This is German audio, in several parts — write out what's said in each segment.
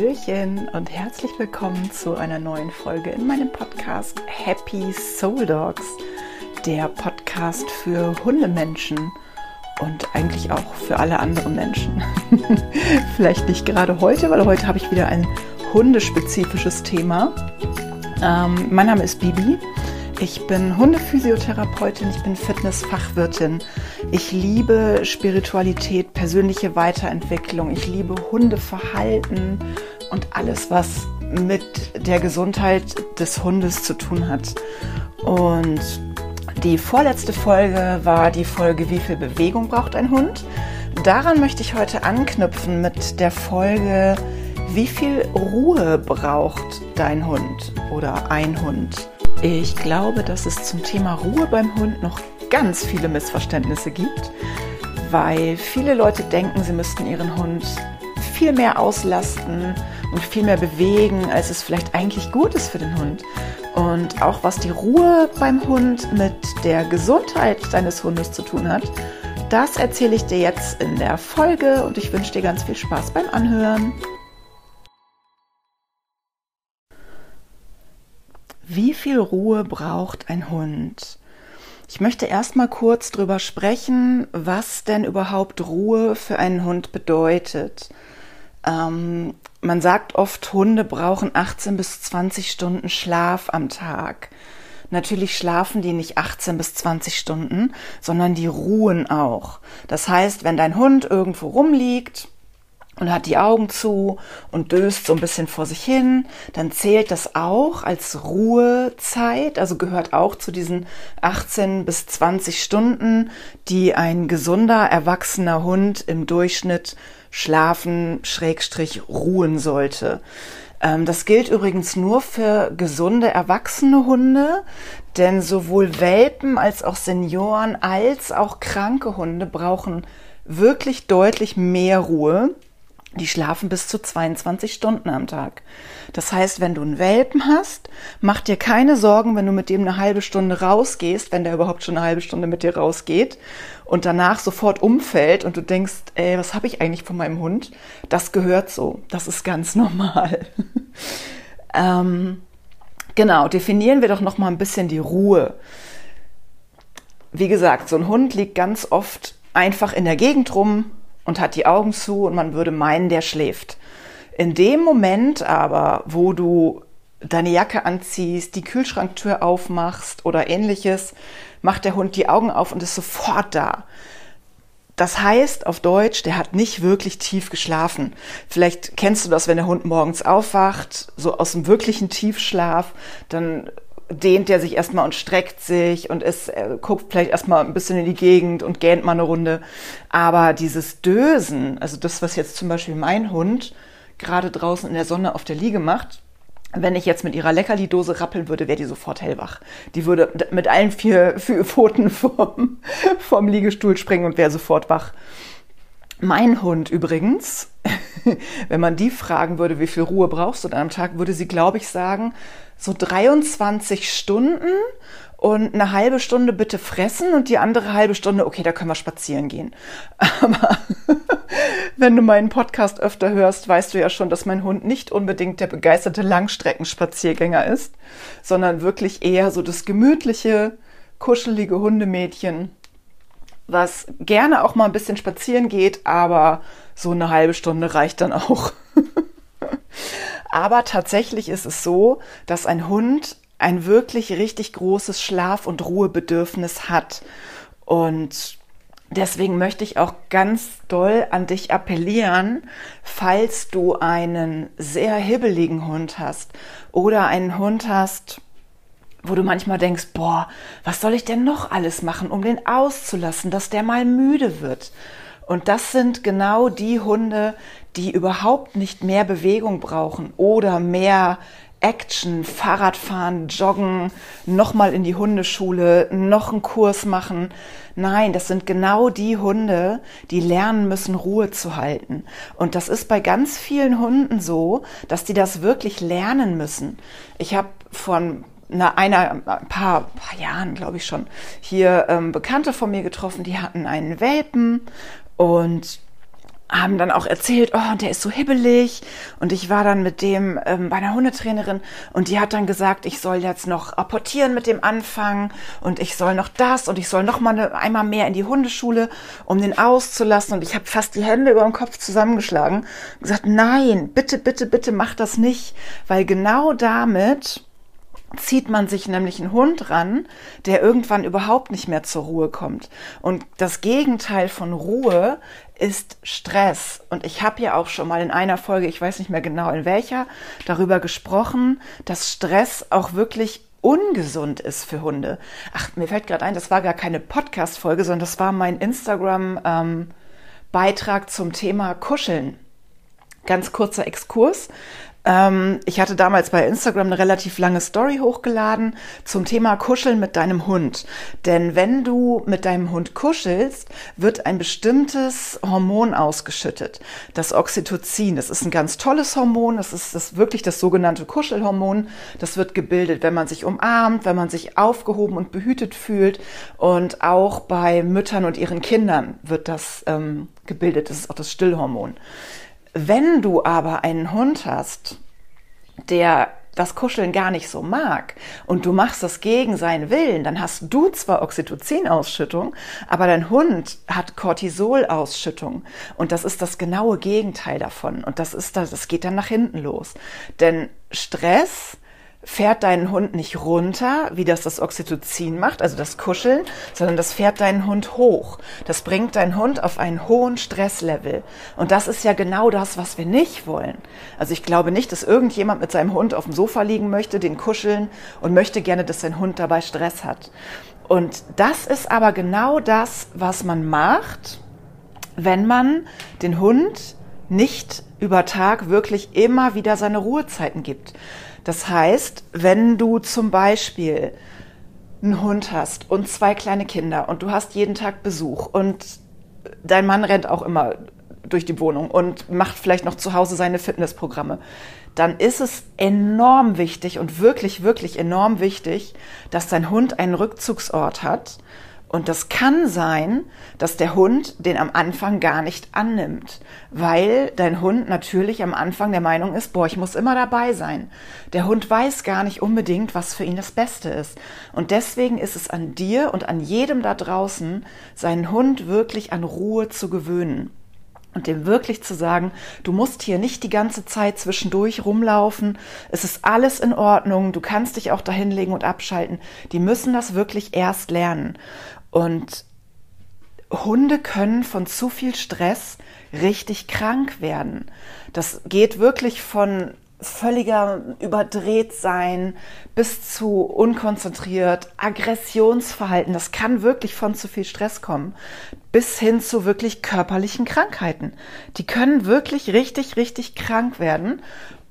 Hallöchen und herzlich willkommen zu einer neuen Folge in meinem Podcast Happy Soul Dogs, der Podcast für Hundemenschen und eigentlich auch für alle anderen Menschen. Vielleicht nicht gerade heute, weil heute habe ich wieder ein hundespezifisches Thema. Ähm, mein Name ist Bibi. Ich bin Hundephysiotherapeutin, ich bin Fitnessfachwirtin. Ich liebe Spiritualität, persönliche Weiterentwicklung. Ich liebe Hundeverhalten und alles, was mit der Gesundheit des Hundes zu tun hat. Und die vorletzte Folge war die Folge, wie viel Bewegung braucht ein Hund? Daran möchte ich heute anknüpfen mit der Folge, wie viel Ruhe braucht dein Hund oder ein Hund? Ich glaube, dass es zum Thema Ruhe beim Hund noch ganz viele Missverständnisse gibt, weil viele Leute denken, sie müssten ihren Hund viel mehr auslasten und viel mehr bewegen, als es vielleicht eigentlich gut ist für den Hund. Und auch was die Ruhe beim Hund mit der Gesundheit deines Hundes zu tun hat, das erzähle ich dir jetzt in der Folge und ich wünsche dir ganz viel Spaß beim Anhören. Wie viel Ruhe braucht ein Hund? Ich möchte erstmal kurz drüber sprechen, was denn überhaupt Ruhe für einen Hund bedeutet. Ähm, man sagt oft, Hunde brauchen 18 bis 20 Stunden Schlaf am Tag. Natürlich schlafen die nicht 18 bis 20 Stunden, sondern die ruhen auch. Das heißt, wenn dein Hund irgendwo rumliegt, und hat die Augen zu und döst so ein bisschen vor sich hin, dann zählt das auch als Ruhezeit, also gehört auch zu diesen 18 bis 20 Stunden, die ein gesunder, erwachsener Hund im Durchschnitt schlafen, schrägstrich ruhen sollte. Ähm, das gilt übrigens nur für gesunde, erwachsene Hunde, denn sowohl Welpen als auch Senioren als auch kranke Hunde brauchen wirklich deutlich mehr Ruhe. Die schlafen bis zu 22 Stunden am Tag. Das heißt, wenn du einen Welpen hast, mach dir keine Sorgen, wenn du mit dem eine halbe Stunde rausgehst, wenn der überhaupt schon eine halbe Stunde mit dir rausgeht und danach sofort umfällt und du denkst, ey, was habe ich eigentlich von meinem Hund? Das gehört so. Das ist ganz normal. ähm, genau, definieren wir doch noch mal ein bisschen die Ruhe. Wie gesagt, so ein Hund liegt ganz oft einfach in der Gegend rum, und hat die Augen zu und man würde meinen, der schläft. In dem Moment aber, wo du deine Jacke anziehst, die Kühlschranktür aufmachst oder ähnliches, macht der Hund die Augen auf und ist sofort da. Das heißt auf Deutsch, der hat nicht wirklich tief geschlafen. Vielleicht kennst du das, wenn der Hund morgens aufwacht, so aus dem wirklichen Tiefschlaf, dann dehnt er sich erstmal und streckt sich und ist, er guckt vielleicht erstmal ein bisschen in die Gegend und gähnt mal eine Runde. Aber dieses Dösen, also das, was jetzt zum Beispiel mein Hund gerade draußen in der Sonne auf der Liege macht, wenn ich jetzt mit ihrer Leckerli-Dose rappeln würde, wäre die sofort hellwach. Die würde mit allen vier, vier Pfoten vom, vom Liegestuhl springen und wäre sofort wach. Mein Hund übrigens, wenn man die fragen würde, wie viel Ruhe brauchst du dann am Tag, würde sie, glaube ich, sagen, so 23 Stunden und eine halbe Stunde bitte fressen und die andere halbe Stunde, okay, da können wir spazieren gehen. Aber wenn du meinen Podcast öfter hörst, weißt du ja schon, dass mein Hund nicht unbedingt der begeisterte Langstreckenspaziergänger ist, sondern wirklich eher so das gemütliche, kuschelige Hundemädchen, was gerne auch mal ein bisschen spazieren geht, aber so eine halbe Stunde reicht dann auch. aber tatsächlich ist es so, dass ein Hund ein wirklich richtig großes Schlaf- und Ruhebedürfnis hat. Und deswegen möchte ich auch ganz doll an dich appellieren, falls du einen sehr hibbeligen Hund hast oder einen Hund hast, wo du manchmal denkst, boah, was soll ich denn noch alles machen, um den auszulassen, dass der mal müde wird? Und das sind genau die Hunde, die überhaupt nicht mehr Bewegung brauchen oder mehr Action, Fahrradfahren, Joggen, nochmal in die Hundeschule, noch einen Kurs machen. Nein, das sind genau die Hunde, die lernen müssen, Ruhe zu halten. Und das ist bei ganz vielen Hunden so, dass die das wirklich lernen müssen. Ich habe von einer, einer ein paar, paar Jahren, glaube ich schon, hier ähm, Bekannte von mir getroffen, die hatten einen Welpen und haben dann auch erzählt, oh, der ist so hibbelig. Und ich war dann mit dem ähm, bei einer Hundetrainerin und die hat dann gesagt, ich soll jetzt noch apportieren mit dem anfangen und ich soll noch das und ich soll noch mal eine, einmal mehr in die Hundeschule, um den auszulassen. Und ich habe fast die Hände über den Kopf zusammengeschlagen und gesagt, nein, bitte, bitte, bitte mach das nicht, weil genau damit zieht man sich nämlich einen Hund ran, der irgendwann überhaupt nicht mehr zur Ruhe kommt. Und das Gegenteil von Ruhe ist Stress. Und ich habe ja auch schon mal in einer Folge, ich weiß nicht mehr genau in welcher, darüber gesprochen, dass Stress auch wirklich ungesund ist für Hunde. Ach, mir fällt gerade ein, das war gar keine Podcast-Folge, sondern das war mein Instagram-Beitrag ähm, zum Thema Kuscheln. Ganz kurzer Exkurs. Ähm, ich hatte damals bei Instagram eine relativ lange Story hochgeladen zum Thema Kuscheln mit deinem Hund. Denn wenn du mit deinem Hund kuschelst, wird ein bestimmtes Hormon ausgeschüttet. Das Oxytocin. Das ist ein ganz tolles Hormon. Das ist das wirklich das sogenannte Kuschelhormon. Das wird gebildet, wenn man sich umarmt, wenn man sich aufgehoben und behütet fühlt. Und auch bei Müttern und ihren Kindern wird das ähm, gebildet. Das ist auch das Stillhormon. Wenn du aber einen Hund hast, der das Kuscheln gar nicht so mag und du machst das gegen seinen Willen, dann hast du zwar Oxytocin-Ausschüttung, aber dein Hund hat Cortisol-Ausschüttung und das ist das genaue Gegenteil davon und das ist das, das geht dann nach hinten los. Denn Stress fährt deinen Hund nicht runter, wie das das Oxytocin macht, also das Kuscheln, sondern das fährt deinen Hund hoch. Das bringt deinen Hund auf einen hohen Stresslevel. Und das ist ja genau das, was wir nicht wollen. Also ich glaube nicht, dass irgendjemand mit seinem Hund auf dem Sofa liegen möchte, den kuscheln und möchte gerne, dass sein Hund dabei Stress hat. Und das ist aber genau das, was man macht, wenn man den Hund nicht über Tag wirklich immer wieder seine Ruhezeiten gibt. Das heißt, wenn du zum Beispiel einen Hund hast und zwei kleine Kinder und du hast jeden Tag Besuch und dein Mann rennt auch immer durch die Wohnung und macht vielleicht noch zu Hause seine Fitnessprogramme, dann ist es enorm wichtig und wirklich, wirklich enorm wichtig, dass dein Hund einen Rückzugsort hat, und das kann sein, dass der Hund den am Anfang gar nicht annimmt, weil dein Hund natürlich am Anfang der Meinung ist, boah, ich muss immer dabei sein. Der Hund weiß gar nicht unbedingt, was für ihn das Beste ist. Und deswegen ist es an dir und an jedem da draußen, seinen Hund wirklich an Ruhe zu gewöhnen und dem wirklich zu sagen, du musst hier nicht die ganze Zeit zwischendurch rumlaufen, es ist alles in Ordnung, du kannst dich auch dahinlegen und abschalten. Die müssen das wirklich erst lernen. Und Hunde können von zu viel Stress richtig krank werden. Das geht wirklich von völliger Überdrehtsein bis zu unkonzentriert, Aggressionsverhalten. Das kann wirklich von zu viel Stress kommen. Bis hin zu wirklich körperlichen Krankheiten. Die können wirklich richtig, richtig krank werden.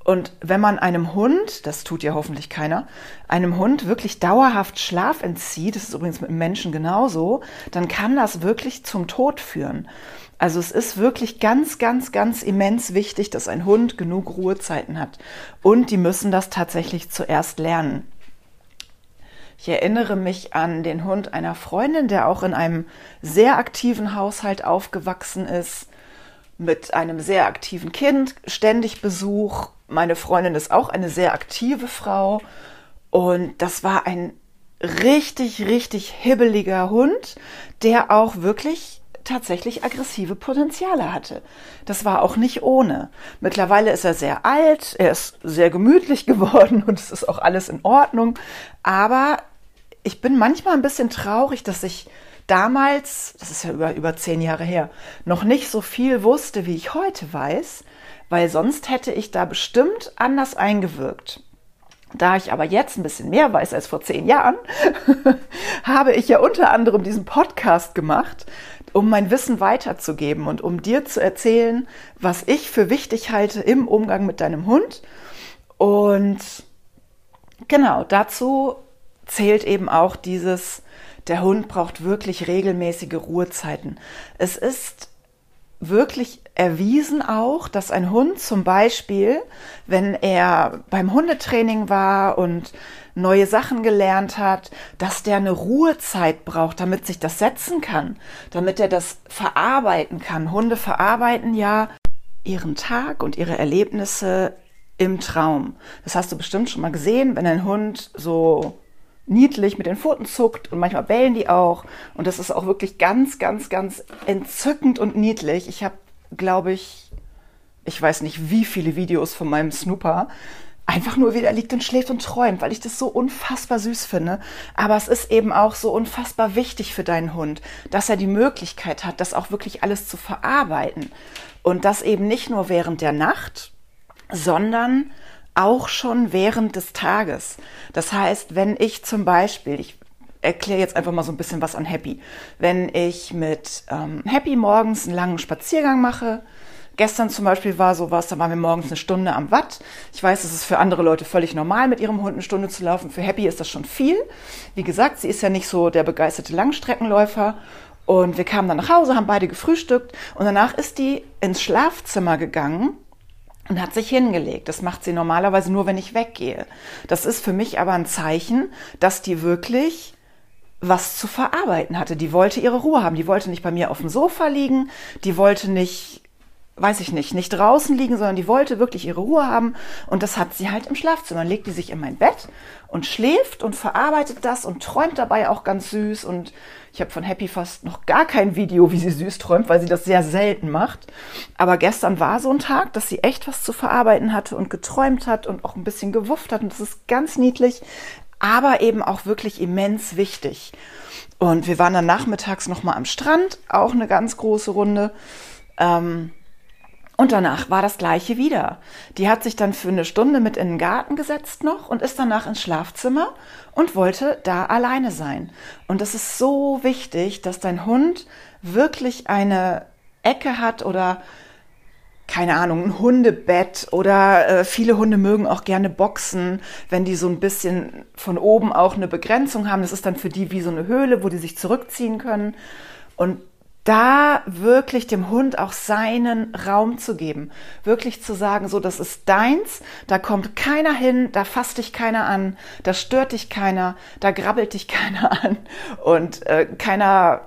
Und wenn man einem Hund, das tut ja hoffentlich keiner, einem Hund wirklich dauerhaft Schlaf entzieht, das ist übrigens mit Menschen genauso, dann kann das wirklich zum Tod führen. Also es ist wirklich ganz, ganz, ganz immens wichtig, dass ein Hund genug Ruhezeiten hat. Und die müssen das tatsächlich zuerst lernen. Ich erinnere mich an den Hund einer Freundin, der auch in einem sehr aktiven Haushalt aufgewachsen ist, mit einem sehr aktiven Kind, ständig Besuch meine Freundin ist auch eine sehr aktive Frau und das war ein richtig, richtig hibbeliger Hund, der auch wirklich tatsächlich aggressive Potenziale hatte. Das war auch nicht ohne. Mittlerweile ist er sehr alt, er ist sehr gemütlich geworden und es ist auch alles in Ordnung. Aber ich bin manchmal ein bisschen traurig, dass ich damals, das ist ja über, über zehn Jahre her, noch nicht so viel wusste, wie ich heute weiß weil sonst hätte ich da bestimmt anders eingewirkt. Da ich aber jetzt ein bisschen mehr weiß als vor zehn Jahren, habe ich ja unter anderem diesen Podcast gemacht, um mein Wissen weiterzugeben und um dir zu erzählen, was ich für wichtig halte im Umgang mit deinem Hund. Und genau, dazu zählt eben auch dieses, der Hund braucht wirklich regelmäßige Ruhezeiten. Es ist wirklich erwiesen auch, dass ein Hund zum Beispiel, wenn er beim Hundetraining war und neue Sachen gelernt hat, dass der eine Ruhezeit braucht, damit sich das setzen kann, damit er das verarbeiten kann. Hunde verarbeiten ja ihren Tag und ihre Erlebnisse im Traum. Das hast du bestimmt schon mal gesehen, wenn ein Hund so niedlich mit den Pfoten zuckt und manchmal bellen die auch. Und das ist auch wirklich ganz, ganz, ganz entzückend und niedlich. Ich habe, glaube ich, ich weiß nicht, wie viele Videos von meinem Snooper einfach nur wieder liegt und schläft und träumt, weil ich das so unfassbar süß finde. Aber es ist eben auch so unfassbar wichtig für deinen Hund, dass er die Möglichkeit hat, das auch wirklich alles zu verarbeiten. Und das eben nicht nur während der Nacht, sondern auch schon während des Tages. Das heißt, wenn ich zum Beispiel, ich erkläre jetzt einfach mal so ein bisschen was an Happy, wenn ich mit ähm, Happy morgens einen langen Spaziergang mache, Gestern zum Beispiel war sowas, da waren wir morgens eine Stunde am Watt. Ich weiß, es ist für andere Leute völlig normal, mit ihrem Hund eine Stunde zu laufen. Für Happy ist das schon viel. Wie gesagt, sie ist ja nicht so der begeisterte Langstreckenläufer. Und wir kamen dann nach Hause, haben beide gefrühstückt und danach ist die ins Schlafzimmer gegangen und hat sich hingelegt. Das macht sie normalerweise nur, wenn ich weggehe. Das ist für mich aber ein Zeichen, dass die wirklich was zu verarbeiten hatte. Die wollte ihre Ruhe haben. Die wollte nicht bei mir auf dem Sofa liegen. Die wollte nicht, weiß ich nicht, nicht draußen liegen, sondern die wollte wirklich ihre Ruhe haben. Und das hat sie halt im Schlafzimmer. Legt die sich in mein Bett und schläft und verarbeitet das und träumt dabei auch ganz süß. Und ich habe von Happy fast noch gar kein Video, wie sie süß träumt, weil sie das sehr selten macht. Aber gestern war so ein Tag, dass sie echt was zu verarbeiten hatte und geträumt hat und auch ein bisschen gewufft hat. Und das ist ganz niedlich, aber eben auch wirklich immens wichtig. Und wir waren dann nachmittags nochmal am Strand, auch eine ganz große Runde. Ähm, und danach war das gleiche wieder. Die hat sich dann für eine Stunde mit in den Garten gesetzt noch und ist danach ins Schlafzimmer und wollte da alleine sein. Und es ist so wichtig, dass dein Hund wirklich eine Ecke hat oder keine Ahnung, ein Hundebett oder äh, viele Hunde mögen auch gerne Boxen, wenn die so ein bisschen von oben auch eine Begrenzung haben. Das ist dann für die wie so eine Höhle, wo die sich zurückziehen können. Und da wirklich dem Hund auch seinen Raum zu geben. Wirklich zu sagen, so, das ist deins, da kommt keiner hin, da fasst dich keiner an, da stört dich keiner, da grabbelt dich keiner an und äh, keiner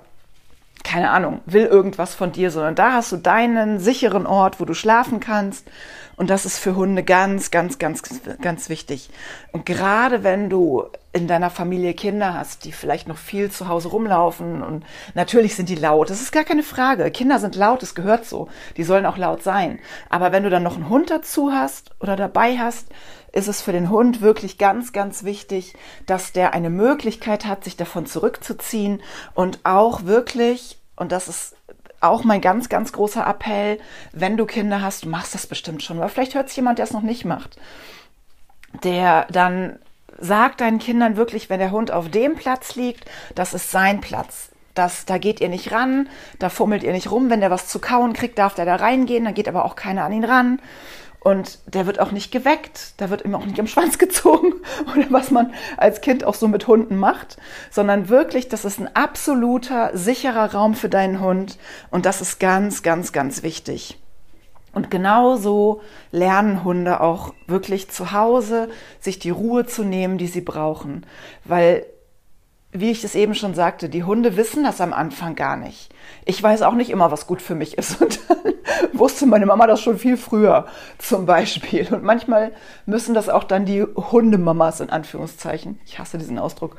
keine Ahnung, will irgendwas von dir, sondern da hast du deinen sicheren Ort, wo du schlafen kannst. Und das ist für Hunde ganz, ganz, ganz, ganz wichtig. Und gerade wenn du in deiner Familie Kinder hast, die vielleicht noch viel zu Hause rumlaufen und natürlich sind die laut, das ist gar keine Frage. Kinder sind laut, das gehört so. Die sollen auch laut sein. Aber wenn du dann noch einen Hund dazu hast oder dabei hast, ist es für den Hund wirklich ganz, ganz wichtig, dass der eine Möglichkeit hat, sich davon zurückzuziehen und auch wirklich, und das ist auch mein ganz, ganz großer Appell, wenn du Kinder hast, du machst das bestimmt schon, aber vielleicht hört es jemand, der es noch nicht macht, der dann sagt deinen Kindern wirklich, wenn der Hund auf dem Platz liegt, das ist sein Platz. Das, da geht ihr nicht ran, da fummelt ihr nicht rum. Wenn der was zu kauen kriegt, darf der da reingehen, dann geht aber auch keiner an ihn ran. Und der wird auch nicht geweckt, da wird ihm auch nicht am Schwanz gezogen oder was man als Kind auch so mit Hunden macht, sondern wirklich, das ist ein absoluter, sicherer Raum für deinen Hund und das ist ganz, ganz, ganz wichtig. Und genauso lernen Hunde auch wirklich zu Hause, sich die Ruhe zu nehmen, die sie brauchen. Weil wie ich es eben schon sagte, die Hunde wissen das am Anfang gar nicht. Ich weiß auch nicht immer, was gut für mich ist. Und dann wusste meine Mama das schon viel früher zum Beispiel. Und manchmal müssen das auch dann die Hundemamas in Anführungszeichen, ich hasse diesen Ausdruck,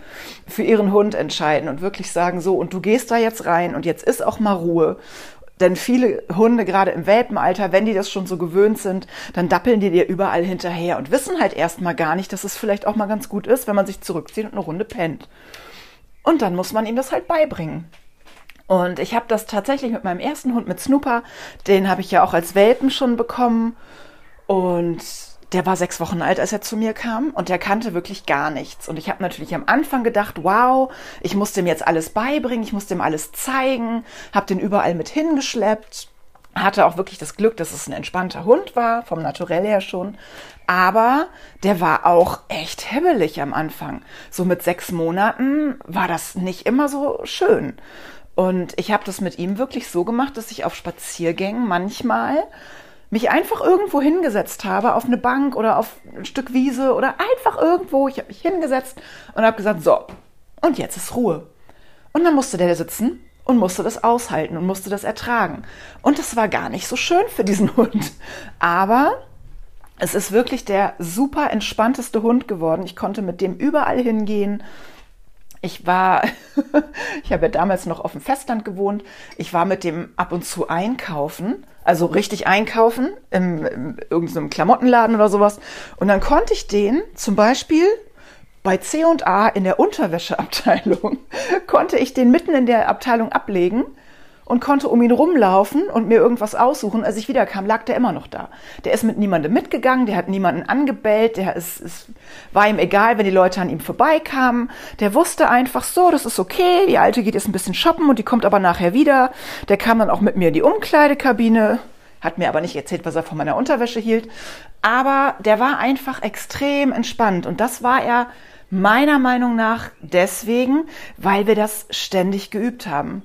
für ihren Hund entscheiden und wirklich sagen, so, und du gehst da jetzt rein und jetzt ist auch mal Ruhe. Denn viele Hunde, gerade im Welpenalter, wenn die das schon so gewöhnt sind, dann dappeln die dir überall hinterher und wissen halt erstmal gar nicht, dass es vielleicht auch mal ganz gut ist, wenn man sich zurückzieht und eine Runde pennt. Und dann muss man ihm das halt beibringen. Und ich habe das tatsächlich mit meinem ersten Hund, mit Snooper, den habe ich ja auch als Welpen schon bekommen. Und der war sechs Wochen alt, als er zu mir kam und der kannte wirklich gar nichts. Und ich habe natürlich am Anfang gedacht, wow, ich muss dem jetzt alles beibringen, ich muss dem alles zeigen, habe den überall mit hingeschleppt hatte auch wirklich das Glück, dass es ein entspannter Hund war, vom Naturell her schon. Aber der war auch echt hibbelig am Anfang. So mit sechs Monaten war das nicht immer so schön. Und ich habe das mit ihm wirklich so gemacht, dass ich auf Spaziergängen manchmal mich einfach irgendwo hingesetzt habe, auf eine Bank oder auf ein Stück Wiese oder einfach irgendwo. Ich habe mich hingesetzt und habe gesagt, so, und jetzt ist Ruhe. Und dann musste der sitzen und musste das aushalten und musste das ertragen. Und das war gar nicht so schön für diesen Hund. Aber es ist wirklich der super entspannteste Hund geworden. Ich konnte mit dem überall hingehen. Ich war, ich habe ja damals noch auf dem Festland gewohnt. Ich war mit dem ab und zu einkaufen, also richtig einkaufen, im, in irgendeinem Klamottenladen oder sowas. Und dann konnte ich den zum Beispiel bei C&A in der Unterwäscheabteilung, konnte ich den mitten in der Abteilung ablegen und konnte um ihn rumlaufen und mir irgendwas aussuchen. Als ich wiederkam, lag der immer noch da. Der ist mit niemandem mitgegangen, der hat niemanden angebellt, der ist, ist, war ihm egal, wenn die Leute an ihm vorbeikamen. Der wusste einfach so, das ist okay, die Alte geht jetzt ein bisschen shoppen und die kommt aber nachher wieder. Der kam dann auch mit mir in die Umkleidekabine, hat mir aber nicht erzählt, was er von meiner Unterwäsche hielt. Aber der war einfach extrem entspannt und das war er meiner Meinung nach deswegen, weil wir das ständig geübt haben.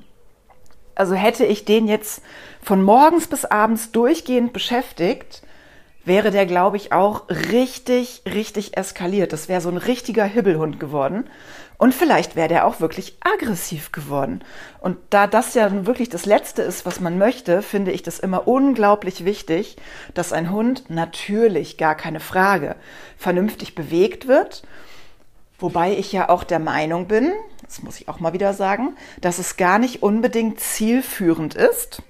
Also hätte ich den jetzt von morgens bis abends durchgehend beschäftigt, wäre der, glaube ich, auch richtig, richtig eskaliert. Das wäre so ein richtiger Hibbelhund geworden. Und vielleicht wäre der auch wirklich aggressiv geworden. Und da das ja wirklich das Letzte ist, was man möchte, finde ich das immer unglaublich wichtig, dass ein Hund natürlich, gar keine Frage, vernünftig bewegt wird. Wobei ich ja auch der Meinung bin, das muss ich auch mal wieder sagen, dass es gar nicht unbedingt zielführend ist,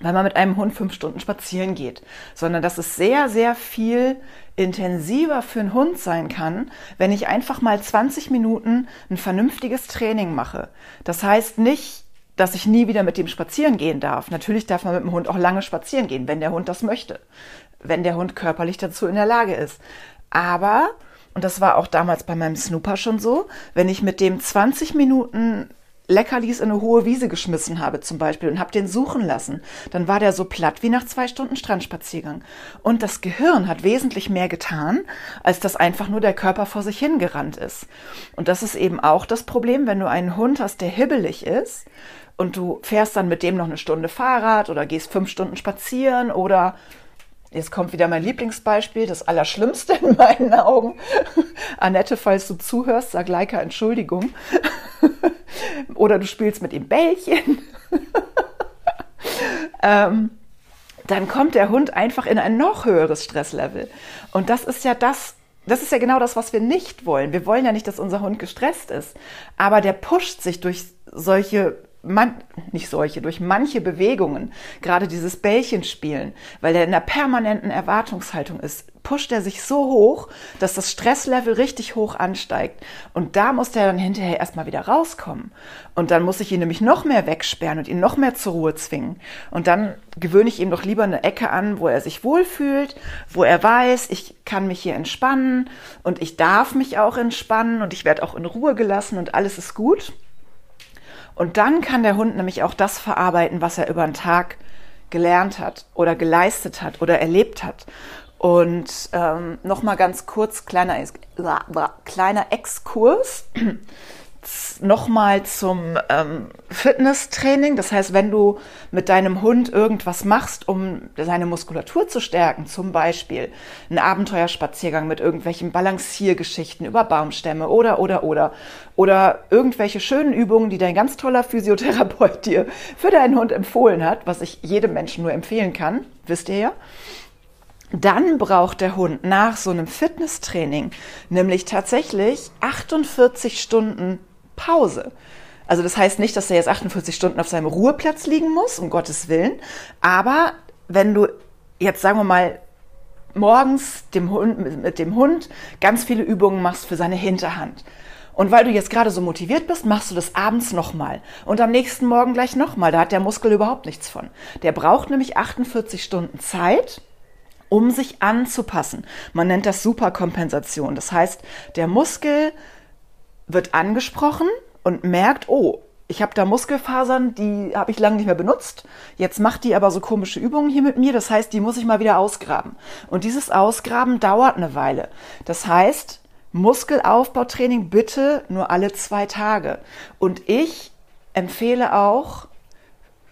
weil man mit einem Hund fünf Stunden spazieren geht, sondern dass es sehr, sehr viel intensiver für einen Hund sein kann, wenn ich einfach mal 20 Minuten ein vernünftiges Training mache. Das heißt nicht, dass ich nie wieder mit dem spazieren gehen darf. Natürlich darf man mit dem Hund auch lange spazieren gehen, wenn der Hund das möchte, wenn der Hund körperlich dazu in der Lage ist. Aber und das war auch damals bei meinem Snooper schon so, wenn ich mit dem 20 Minuten Leckerlis in eine hohe Wiese geschmissen habe zum Beispiel und habe den suchen lassen, dann war der so platt wie nach zwei Stunden Strandspaziergang. Und das Gehirn hat wesentlich mehr getan, als dass einfach nur der Körper vor sich hingerannt ist. Und das ist eben auch das Problem, wenn du einen Hund hast, der hibbelig ist und du fährst dann mit dem noch eine Stunde Fahrrad oder gehst fünf Stunden spazieren oder Jetzt kommt wieder mein Lieblingsbeispiel, das Allerschlimmste in meinen Augen. Annette, falls du zuhörst, sag Leica Entschuldigung. Oder du spielst mit ihm Bällchen. ähm, dann kommt der Hund einfach in ein noch höheres Stresslevel. Und das ist ja das, das ist ja genau das, was wir nicht wollen. Wir wollen ja nicht, dass unser Hund gestresst ist. Aber der pusht sich durch solche man, nicht solche, durch manche Bewegungen, gerade dieses Bällchenspielen, weil er in einer permanenten Erwartungshaltung ist, pusht er sich so hoch, dass das Stresslevel richtig hoch ansteigt. Und da muss der dann hinterher erstmal wieder rauskommen. Und dann muss ich ihn nämlich noch mehr wegsperren und ihn noch mehr zur Ruhe zwingen. Und dann gewöhne ich ihm doch lieber eine Ecke an, wo er sich wohlfühlt, wo er weiß, ich kann mich hier entspannen und ich darf mich auch entspannen und ich werde auch in Ruhe gelassen und alles ist gut. Und dann kann der Hund nämlich auch das verarbeiten, was er über den Tag gelernt hat oder geleistet hat oder erlebt hat. Und ähm, nochmal ganz kurz, kleiner, kleiner Exkurs nochmal zum ähm, Fitnesstraining. Das heißt, wenn du mit deinem Hund irgendwas machst, um seine Muskulatur zu stärken, zum Beispiel einen Abenteuerspaziergang mit irgendwelchen Balanciergeschichten über Baumstämme oder, oder, oder, oder irgendwelche schönen Übungen, die dein ganz toller Physiotherapeut dir für deinen Hund empfohlen hat, was ich jedem Menschen nur empfehlen kann, wisst ihr ja dann braucht der Hund nach so einem Fitnesstraining nämlich tatsächlich 48 Stunden Pause. Also das heißt nicht, dass er jetzt 48 Stunden auf seinem Ruheplatz liegen muss, um Gottes Willen. Aber wenn du jetzt sagen wir mal morgens dem Hund, mit dem Hund ganz viele Übungen machst für seine Hinterhand. Und weil du jetzt gerade so motiviert bist, machst du das abends nochmal. Und am nächsten Morgen gleich nochmal. Da hat der Muskel überhaupt nichts von. Der braucht nämlich 48 Stunden Zeit, um sich anzupassen. Man nennt das Superkompensation. Das heißt, der Muskel wird angesprochen und merkt, oh, ich habe da Muskelfasern, die habe ich lange nicht mehr benutzt. Jetzt macht die aber so komische Übungen hier mit mir. Das heißt, die muss ich mal wieder ausgraben. Und dieses Ausgraben dauert eine Weile. Das heißt, Muskelaufbautraining bitte nur alle zwei Tage. Und ich empfehle auch,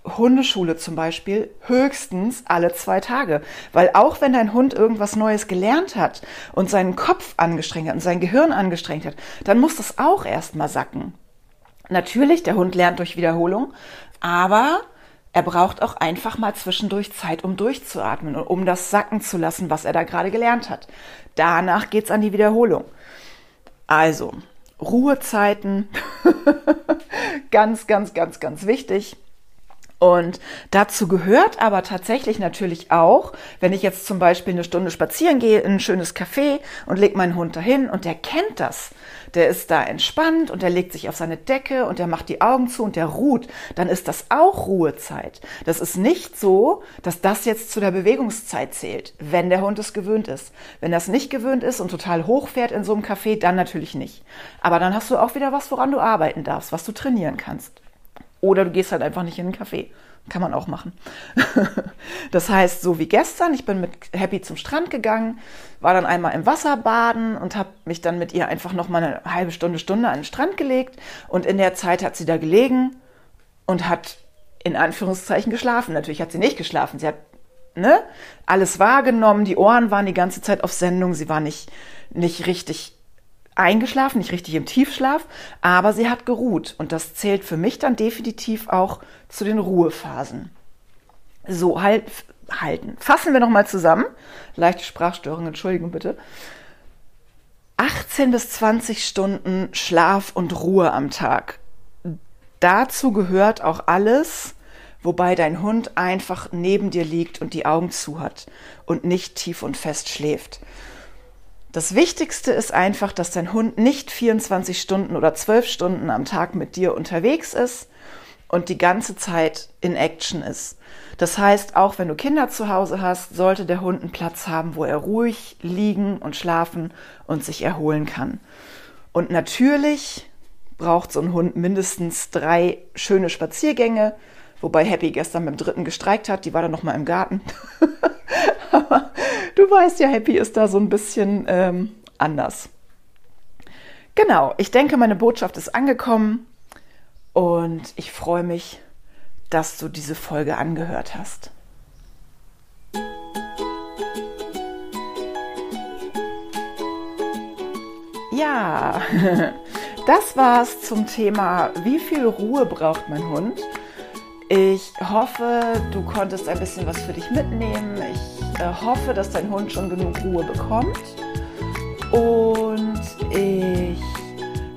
Hundeschule zum Beispiel höchstens alle zwei Tage. Weil auch wenn dein Hund irgendwas Neues gelernt hat und seinen Kopf angestrengt hat und sein Gehirn angestrengt hat, dann muss das auch erstmal sacken. Natürlich, der Hund lernt durch Wiederholung, aber er braucht auch einfach mal zwischendurch Zeit, um durchzuatmen und um das sacken zu lassen, was er da gerade gelernt hat. Danach geht's an die Wiederholung. Also, Ruhezeiten, ganz, ganz, ganz, ganz wichtig. Und dazu gehört aber tatsächlich natürlich auch, wenn ich jetzt zum Beispiel eine Stunde spazieren gehe in ein schönes Café und lege meinen Hund dahin und der kennt das. Der ist da entspannt und der legt sich auf seine Decke und der macht die Augen zu und der ruht. Dann ist das auch Ruhezeit. Das ist nicht so, dass das jetzt zu der Bewegungszeit zählt, wenn der Hund es gewöhnt ist. Wenn das nicht gewöhnt ist und total hochfährt in so einem Café, dann natürlich nicht. Aber dann hast du auch wieder was, woran du arbeiten darfst, was du trainieren kannst. Oder du gehst halt einfach nicht in einen Café. Kann man auch machen. das heißt, so wie gestern, ich bin mit Happy zum Strand gegangen, war dann einmal im Wasser baden und habe mich dann mit ihr einfach noch mal eine halbe Stunde, Stunde an den Strand gelegt. Und in der Zeit hat sie da gelegen und hat in Anführungszeichen geschlafen. Natürlich hat sie nicht geschlafen. Sie hat ne, alles wahrgenommen. Die Ohren waren die ganze Zeit auf Sendung. Sie war nicht, nicht richtig eingeschlafen, nicht richtig im Tiefschlaf, aber sie hat geruht und das zählt für mich dann definitiv auch zu den Ruhephasen. So halt halten. Fassen wir noch mal zusammen. Leichte Sprachstörung, Entschuldigung bitte. 18 bis 20 Stunden Schlaf und Ruhe am Tag. Dazu gehört auch alles, wobei dein Hund einfach neben dir liegt und die Augen zu hat und nicht tief und fest schläft. Das Wichtigste ist einfach, dass dein Hund nicht 24 Stunden oder 12 Stunden am Tag mit dir unterwegs ist und die ganze Zeit in Action ist. Das heißt, auch wenn du Kinder zu Hause hast, sollte der Hund einen Platz haben, wo er ruhig liegen und schlafen und sich erholen kann. Und natürlich braucht so ein Hund mindestens drei schöne Spaziergänge, wobei Happy gestern dem dritten gestreikt hat, die war dann noch mal im Garten. Aber du weißt ja, Happy ist da so ein bisschen ähm, anders. Genau, ich denke, meine Botschaft ist angekommen und ich freue mich, dass du diese Folge angehört hast. Ja, das war's zum Thema, wie viel Ruhe braucht mein Hund? Ich hoffe, du konntest ein bisschen was für dich mitnehmen. Ich äh, hoffe, dass dein Hund schon genug Ruhe bekommt. Und ich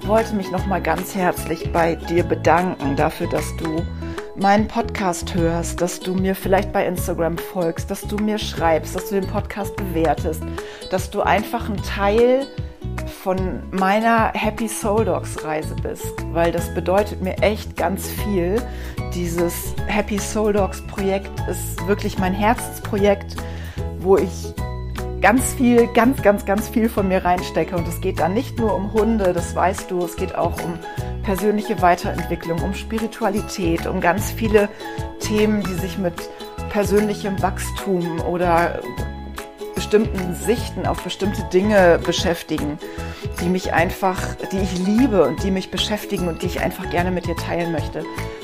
wollte mich noch mal ganz herzlich bei dir bedanken dafür, dass du meinen Podcast hörst, dass du mir vielleicht bei Instagram folgst, dass du mir schreibst, dass du den Podcast bewertest, dass du einfach ein Teil von meiner Happy Soul Dogs Reise bist, weil das bedeutet mir echt ganz viel. Dieses Happy Soul Dogs Projekt ist wirklich mein Herzensprojekt, wo ich ganz viel, ganz, ganz, ganz viel von mir reinstecke. Und es geht da nicht nur um Hunde, das weißt du, es geht auch um persönliche Weiterentwicklung, um Spiritualität, um ganz viele Themen, die sich mit persönlichem Wachstum oder bestimmten Sichten auf bestimmte Dinge beschäftigen, die mich einfach, die ich liebe und die mich beschäftigen und die ich einfach gerne mit dir teilen möchte.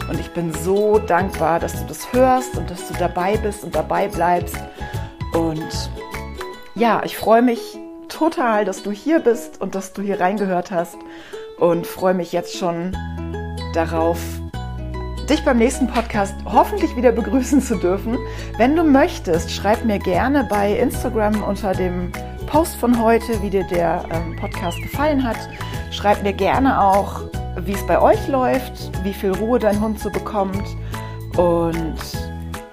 Und ich bin so dankbar, dass du das hörst und dass du dabei bist und dabei bleibst. Und ja, ich freue mich total, dass du hier bist und dass du hier reingehört hast und freue mich jetzt schon darauf, dich beim nächsten Podcast hoffentlich wieder begrüßen zu dürfen. Wenn du möchtest, schreib mir gerne bei Instagram unter dem Post von heute, wie dir der ähm, Podcast gefallen hat. Schreib mir gerne auch, wie es bei euch läuft, wie viel Ruhe dein Hund so bekommt und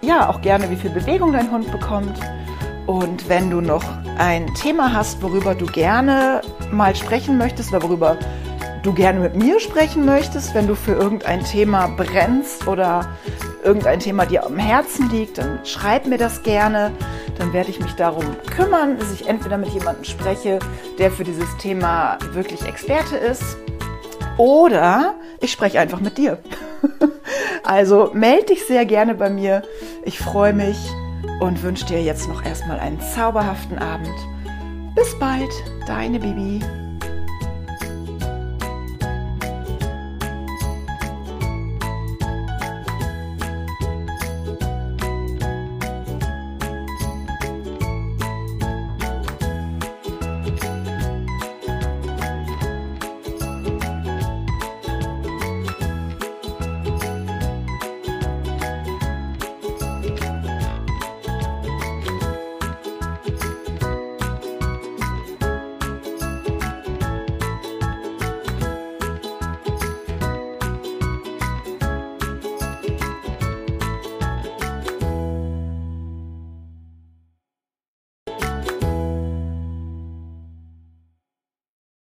ja, auch gerne, wie viel Bewegung dein Hund bekommt. Und wenn du noch ein Thema hast, worüber du gerne mal sprechen möchtest oder worüber du gerne mit mir sprechen möchtest, wenn du für irgendein Thema brennst oder irgendein Thema dir am Herzen liegt, dann schreib mir das gerne. Dann werde ich mich darum kümmern, dass ich entweder mit jemandem spreche, der für dieses Thema wirklich Experte ist, oder ich spreche einfach mit dir. also melde dich sehr gerne bei mir. Ich freue mich und wünsche dir jetzt noch erstmal einen zauberhaften Abend. Bis bald, deine Bibi.